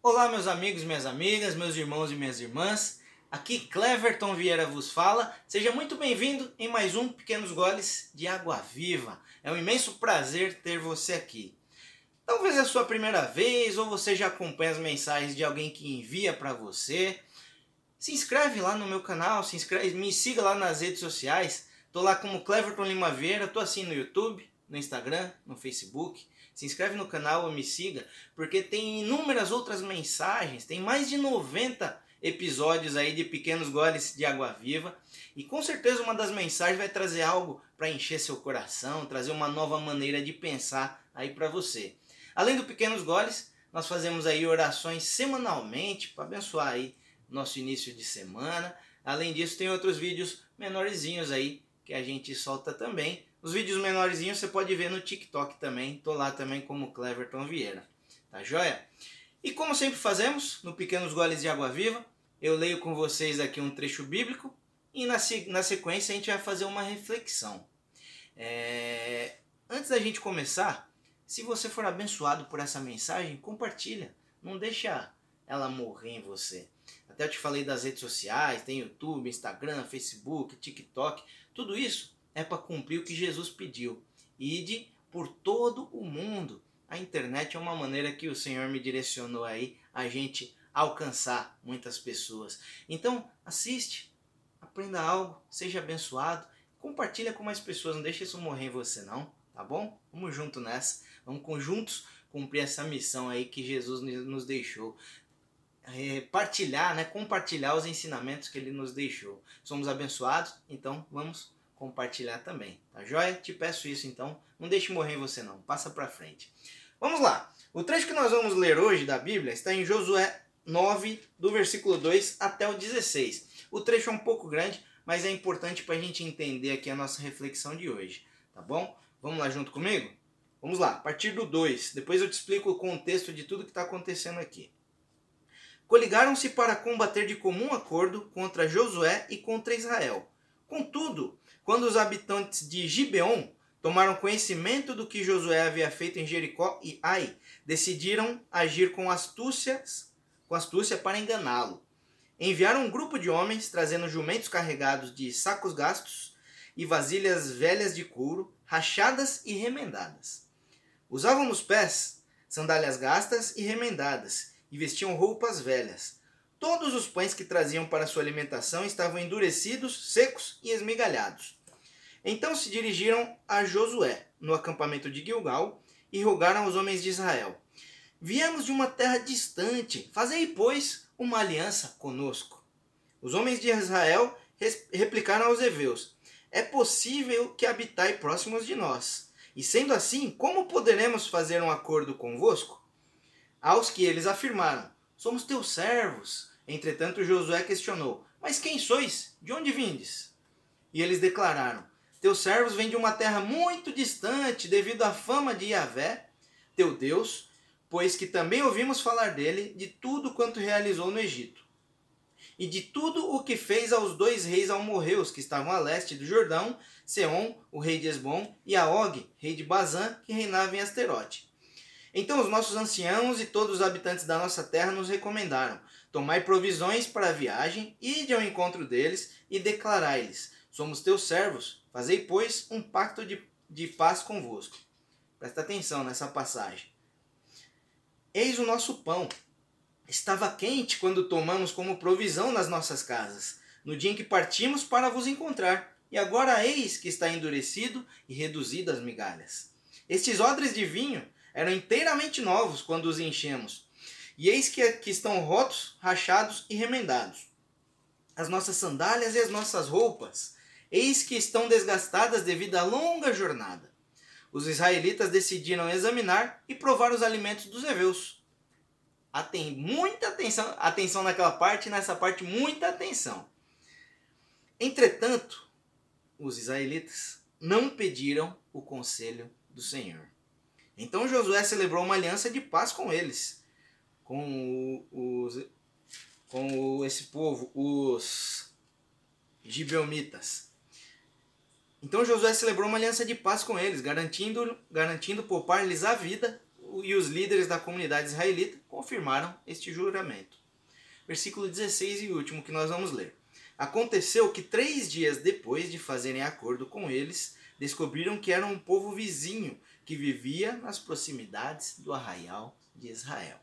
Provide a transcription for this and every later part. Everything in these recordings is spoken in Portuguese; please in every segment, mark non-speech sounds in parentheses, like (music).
Olá, meus amigos, minhas amigas, meus irmãos e minhas irmãs. Aqui Cleverton Vieira vos fala. Seja muito bem-vindo em mais um Pequenos Goles de Água Viva. É um imenso prazer ter você aqui. Talvez é a sua primeira vez ou você já acompanha as mensagens de alguém que envia para você. Se inscreve lá no meu canal, se inscreve, me siga lá nas redes sociais. Tô lá como Cleverton Lima Vieira, tô assim no YouTube, no Instagram, no Facebook. Se inscreve no canal me siga, porque tem inúmeras outras mensagens, tem mais de 90 episódios aí de pequenos goles de água viva, e com certeza uma das mensagens vai trazer algo para encher seu coração, trazer uma nova maneira de pensar aí para você. Além do pequenos goles, nós fazemos aí orações semanalmente para abençoar aí nosso início de semana. Além disso, tem outros vídeos menorzinhos aí que a gente solta também os vídeos menorzinhos você pode ver no TikTok também. Tô lá também como Cleverton Vieira. Tá joia? E como sempre fazemos, no Pequenos Goles de Água Viva, eu leio com vocês aqui um trecho bíblico e na, na sequência a gente vai fazer uma reflexão. É... Antes da gente começar, se você for abençoado por essa mensagem, compartilha. Não deixa ela morrer em você. Até eu te falei das redes sociais, tem YouTube, Instagram, Facebook, TikTok, tudo isso é para cumprir o que Jesus pediu. Ide por todo o mundo. A internet é uma maneira que o Senhor me direcionou aí a gente alcançar muitas pessoas. Então, assiste, aprenda algo, seja abençoado, compartilha com mais pessoas, não deixe isso morrer em você não, tá bom? Vamos junto nessa, vamos juntos cumprir essa missão aí que Jesus nos deixou. É, partilhar, né, compartilhar os ensinamentos que ele nos deixou. Somos abençoados, então vamos compartilhar também, tá joia? Te peço isso então, não deixe morrer você não, passa para frente. Vamos lá, o trecho que nós vamos ler hoje da Bíblia está em Josué 9, do versículo 2 até o 16. O trecho é um pouco grande, mas é importante para a gente entender aqui a nossa reflexão de hoje, tá bom? Vamos lá junto comigo? Vamos lá, a partir do 2, depois eu te explico o contexto de tudo que está acontecendo aqui. Coligaram-se para combater de comum acordo contra Josué e contra Israel. Contudo, quando os habitantes de Gibeon tomaram conhecimento do que Josué havia feito em Jericó e Ai, decidiram agir com com astúcia para enganá-lo. Enviaram um grupo de homens trazendo jumentos carregados de sacos gastos e vasilhas velhas de couro, rachadas e remendadas. Usavam nos pés sandálias gastas e remendadas e vestiam roupas velhas. Todos os pães que traziam para sua alimentação estavam endurecidos, secos e esmigalhados. Então se dirigiram a Josué, no acampamento de Gilgal, e rogaram aos homens de Israel: Viemos de uma terra distante, fazei, pois, uma aliança conosco. Os homens de Israel replicaram aos heveus: É possível que habitai próximos de nós. E sendo assim, como poderemos fazer um acordo convosco? Aos que eles afirmaram: Somos teus servos. Entretanto, Josué questionou: Mas quem sois? De onde vindes? E eles declararam: teus servos vêm de uma terra muito distante devido à fama de Yahvé, teu Deus, pois que também ouvimos falar dele, de tudo quanto realizou no Egito. E de tudo o que fez aos dois reis almorreus que estavam a leste do Jordão, Seom, o rei de Esbom, e Aog, rei de Bazã, que reinava em Asterote. Então os nossos anciãos e todos os habitantes da nossa terra nos recomendaram: tomai provisões para a viagem, ide ao encontro deles e declarai-lhes: Somos teus servos, fazei, pois, um pacto de, de paz convosco. Presta atenção nessa passagem. Eis o nosso pão. Estava quente quando tomamos como provisão nas nossas casas, no dia em que partimos para vos encontrar. E agora eis que está endurecido e reduzido as migalhas. Estes odres de vinho eram inteiramente novos quando os enchemos. E eis que, que estão rotos, rachados e remendados. As nossas sandálias e as nossas roupas eis que estão desgastadas devido à longa jornada. Os israelitas decidiram examinar e provar os alimentos dos heveus. Tem muita atenção, atenção naquela parte, nessa parte muita atenção. Entretanto, os israelitas não pediram o conselho do Senhor. Então Josué celebrou uma aliança de paz com eles, com, os, com esse povo, os gibeonitas. Então Josué celebrou uma aliança de paz com eles, garantindo, garantindo poupar-lhes a vida, e os líderes da comunidade israelita confirmaram este juramento. Versículo 16 e último que nós vamos ler. Aconteceu que três dias depois de fazerem acordo com eles, descobriram que era um povo vizinho que vivia nas proximidades do arraial de Israel.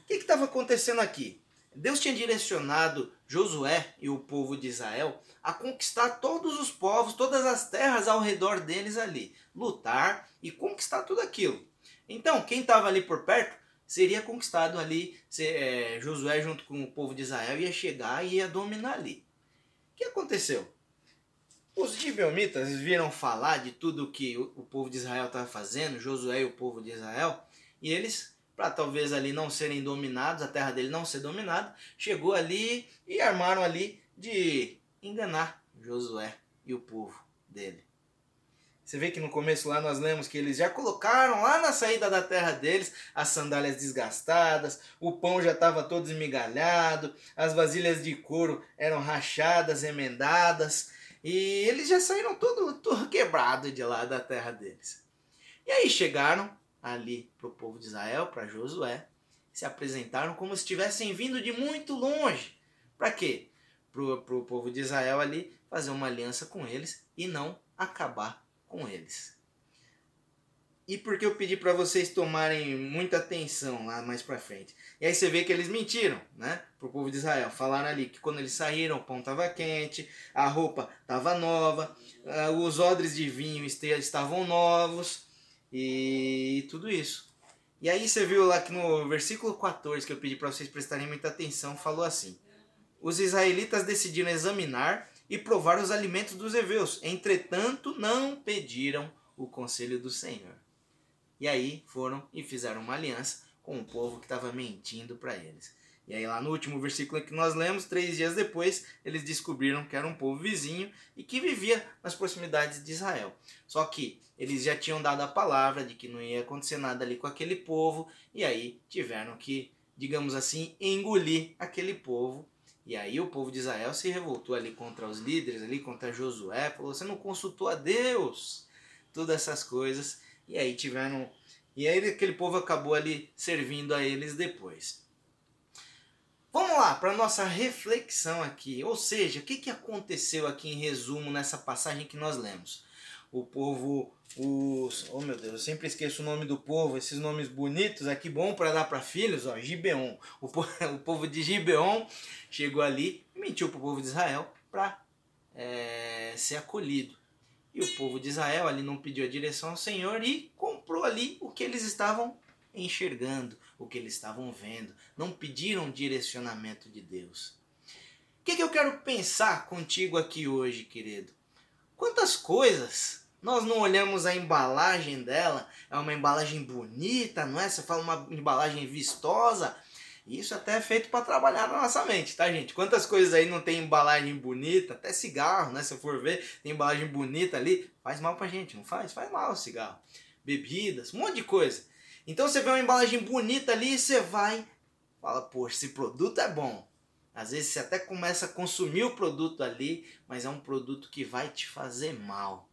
O que estava acontecendo aqui? Deus tinha direcionado Josué e o povo de Israel a conquistar todos os povos, todas as terras ao redor deles ali, lutar e conquistar tudo aquilo. Então, quem estava ali por perto seria conquistado ali, é, Josué junto com o povo de Israel ia chegar e ia dominar ali. O que aconteceu? Os gibeonitas viram falar de tudo que o povo de Israel estava fazendo, Josué e o povo de Israel, e eles, para talvez ali não serem dominados, a terra dele não ser dominada, chegou ali e armaram ali de enganar Josué e o povo dele. Você vê que no começo lá nós lemos que eles já colocaram lá na saída da terra deles as sandálias desgastadas, o pão já estava todo esmigalhado, as vasilhas de couro eram rachadas, emendadas, e eles já saíram todo, todo quebrado de lá da terra deles. E aí chegaram ali para o povo de Israel, para Josué, se apresentaram como se tivessem vindo de muito longe. Para quê? Para o povo de Israel ali fazer uma aliança com eles e não acabar com eles. E porque eu pedi para vocês tomarem muita atenção lá mais para frente. E aí você vê que eles mentiram, né? Pro povo de Israel. Falaram ali que quando eles saíram o pão estava quente, a roupa estava nova, ah, os odres de vinho estavam novos e tudo isso. E aí você viu lá que no versículo 14 que eu pedi para vocês prestarem muita atenção, falou assim: Os israelitas decidiram examinar e provar os alimentos dos heveus. Entretanto, não pediram o conselho do Senhor. E aí foram e fizeram uma aliança com o povo que estava mentindo para eles. E aí lá no último versículo que nós lemos, três dias depois, eles descobriram que era um povo vizinho e que vivia nas proximidades de Israel. Só que eles já tinham dado a palavra de que não ia acontecer nada ali com aquele povo, e aí tiveram que, digamos assim, engolir aquele povo. E aí o povo de Israel se revoltou ali contra os líderes, ali contra Josué, falou: "Você não consultou a Deus?" Todas essas coisas. E aí tiveram. E aí aquele povo acabou ali servindo a eles depois. Vamos lá para nossa reflexão aqui. Ou seja, o que, que aconteceu aqui em resumo nessa passagem que nós lemos? O povo, os. Oh meu Deus, eu sempre esqueço o nome do povo, esses nomes bonitos aqui, bom para dar para filhos, ó, Gibeon. O, povo, (laughs) o povo de Gibeon chegou ali e mentiu para o povo de Israel para é, ser acolhido. E o povo de Israel ali não pediu a direção ao Senhor e comprou ali o que eles estavam enxergando, o que eles estavam vendo. Não pediram direcionamento de Deus. O que, que eu quero pensar contigo aqui hoje, querido? Quantas coisas nós não olhamos a embalagem dela, é uma embalagem bonita, não é? Você fala uma embalagem vistosa, isso até é feito para trabalhar na nossa mente, tá, gente? Quantas coisas aí não tem embalagem bonita, até cigarro, né? Se eu for ver, tem embalagem bonita ali, faz mal pra gente, não faz? Faz mal o cigarro. Bebidas, um monte de coisa. Então você vê uma embalagem bonita ali e você vai, fala, poxa, esse produto é bom. Às vezes você até começa a consumir o produto ali, mas é um produto que vai te fazer mal.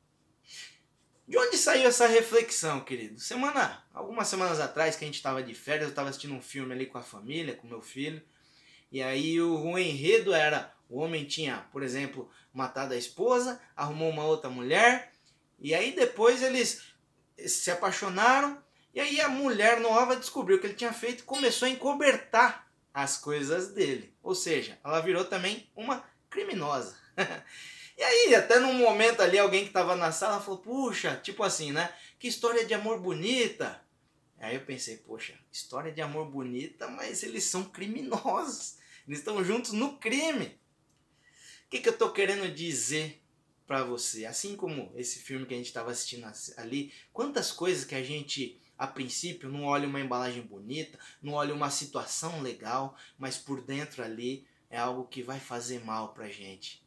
De onde saiu essa reflexão, querido? Semana, algumas semanas atrás que a gente estava de férias, eu estava assistindo um filme ali com a família, com meu filho, e aí o, o enredo era o homem tinha, por exemplo, matado a esposa, arrumou uma outra mulher, e aí depois eles se apaixonaram, e aí a mulher nova descobriu o que ele tinha feito e começou a encobertar as coisas dele. Ou seja, ela virou também uma criminosa. (laughs) E aí, até num momento ali, alguém que estava na sala falou: Puxa, tipo assim, né? Que história de amor bonita. Aí eu pensei: Poxa, história de amor bonita, mas eles são criminosos. Eles estão juntos no crime. O que, que eu estou querendo dizer para você? Assim como esse filme que a gente estava assistindo ali, quantas coisas que a gente a princípio não olha uma embalagem bonita, não olha uma situação legal, mas por dentro ali é algo que vai fazer mal pra gente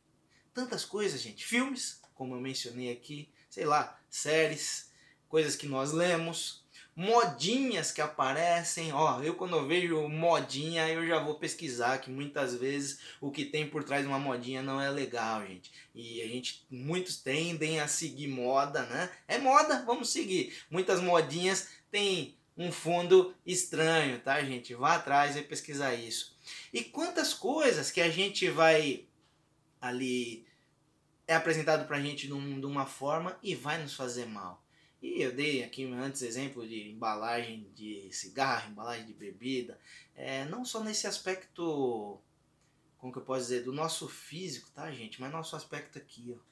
tantas coisas, gente. Filmes, como eu mencionei aqui, sei lá, séries, coisas que nós lemos, modinhas que aparecem. Ó, eu quando vejo modinha, eu já vou pesquisar que muitas vezes o que tem por trás de uma modinha não é legal, gente. E a gente muitos tendem a seguir moda, né? É moda, vamos seguir. Muitas modinhas têm um fundo estranho, tá, gente? Vá atrás e pesquisar isso. E quantas coisas que a gente vai ali é apresentado pra gente de, de uma forma e vai nos fazer mal. E eu dei aqui antes exemplo de embalagem de cigarro, embalagem de bebida, é, não só nesse aspecto, como que eu posso dizer, do nosso físico, tá gente, mas nosso aspecto aqui, ó.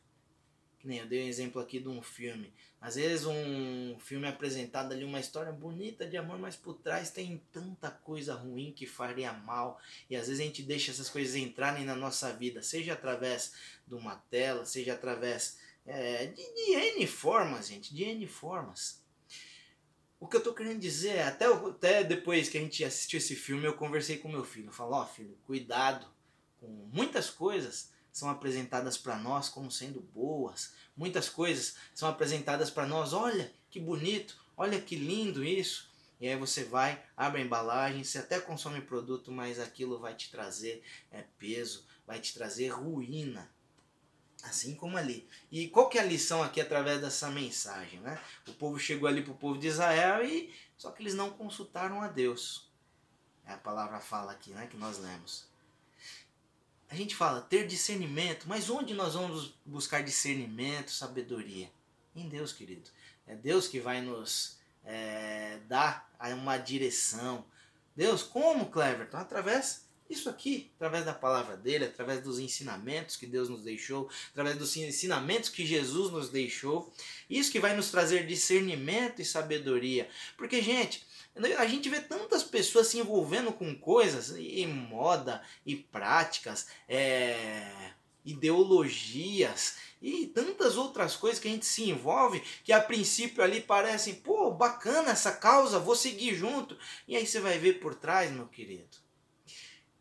Que nem eu dei um exemplo aqui de um filme. Às vezes um filme é apresentado ali uma história bonita de amor, mas por trás tem tanta coisa ruim que faria mal. E às vezes a gente deixa essas coisas entrarem na nossa vida, seja através de uma tela, seja através é, de, de N formas, gente, de N formas. O que eu tô querendo dizer é, até, até depois que a gente assistiu esse filme, eu conversei com meu filho. Eu falo, ó oh, filho, cuidado com muitas coisas são apresentadas para nós como sendo boas. Muitas coisas são apresentadas para nós, olha que bonito, olha que lindo isso. E aí você vai, abre a embalagem, você até consome produto, mas aquilo vai te trazer é, peso, vai te trazer ruína. Assim como ali. E qual que é a lição aqui através dessa mensagem? Né? O povo chegou ali para o povo de Israel e só que eles não consultaram a Deus. É a palavra fala aqui, né, que nós lemos a gente fala ter discernimento, mas onde nós vamos buscar discernimento, sabedoria? Em Deus, querido. É Deus que vai nos é, dar uma direção. Deus, como, Cleverton? Através disso aqui, através da palavra dele, através dos ensinamentos que Deus nos deixou, através dos ensinamentos que Jesus nos deixou. Isso que vai nos trazer discernimento e sabedoria. Porque, gente, a gente vê tantas pessoas se envolvendo com coisas e moda e práticas, é, ideologias e tantas outras coisas que a gente se envolve que a princípio ali parecem, pô, bacana essa causa, vou seguir junto. E aí você vai ver por trás, meu querido.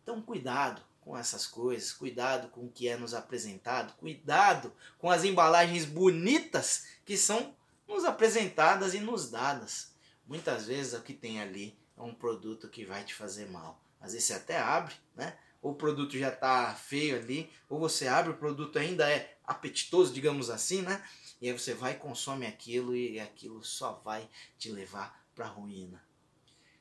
Então, cuidado com essas coisas, cuidado com o que é nos apresentado, cuidado com as embalagens bonitas que são nos apresentadas e nos dadas. Muitas vezes o que tem ali é um produto que vai te fazer mal. Às vezes você até abre, né? Ou o produto já está feio ali, ou você abre, o produto ainda é apetitoso, digamos assim, né? E aí você vai consome aquilo e aquilo só vai te levar para a ruína.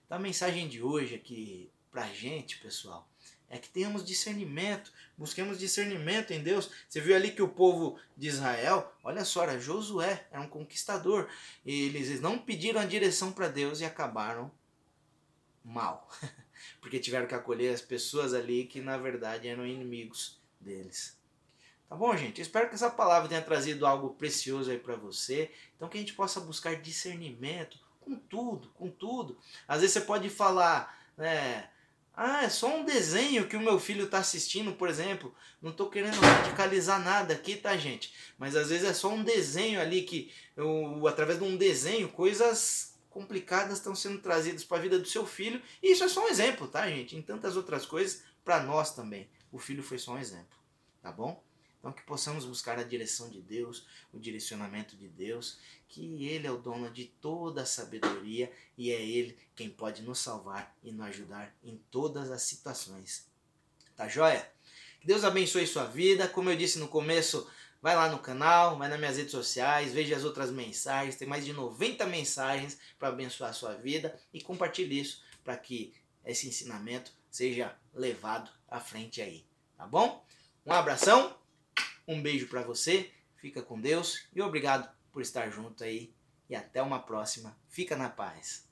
Então a mensagem de hoje aqui pra gente, pessoal, é que tenhamos discernimento, busquemos discernimento em Deus. Você viu ali que o povo de Israel, olha só, era Josué, era um conquistador. Eles não pediram a direção para Deus e acabaram mal, (laughs) porque tiveram que acolher as pessoas ali que na verdade eram inimigos deles. Tá bom, gente? Espero que essa palavra tenha trazido algo precioso aí para você. Então que a gente possa buscar discernimento com tudo, com tudo. Às vezes você pode falar, né? Ah, é só um desenho que o meu filho está assistindo, por exemplo. Não estou querendo radicalizar nada aqui, tá, gente? Mas às vezes é só um desenho ali que, eu, através de um desenho, coisas complicadas estão sendo trazidas para a vida do seu filho. E isso é só um exemplo, tá, gente? Em tantas outras coisas, para nós também. O filho foi só um exemplo, tá bom? Então que possamos buscar a direção de Deus, o direcionamento de Deus, que Ele é o dono de toda a sabedoria e é Ele quem pode nos salvar e nos ajudar em todas as situações. Tá joia? Que Deus abençoe sua vida. Como eu disse no começo, vai lá no canal, vai nas minhas redes sociais, veja as outras mensagens. Tem mais de 90 mensagens para abençoar a sua vida e compartilhe isso para que esse ensinamento seja levado à frente aí. Tá bom? Um abração um beijo para você, fica com Deus e obrigado por estar junto aí. E até uma próxima. Fica na paz.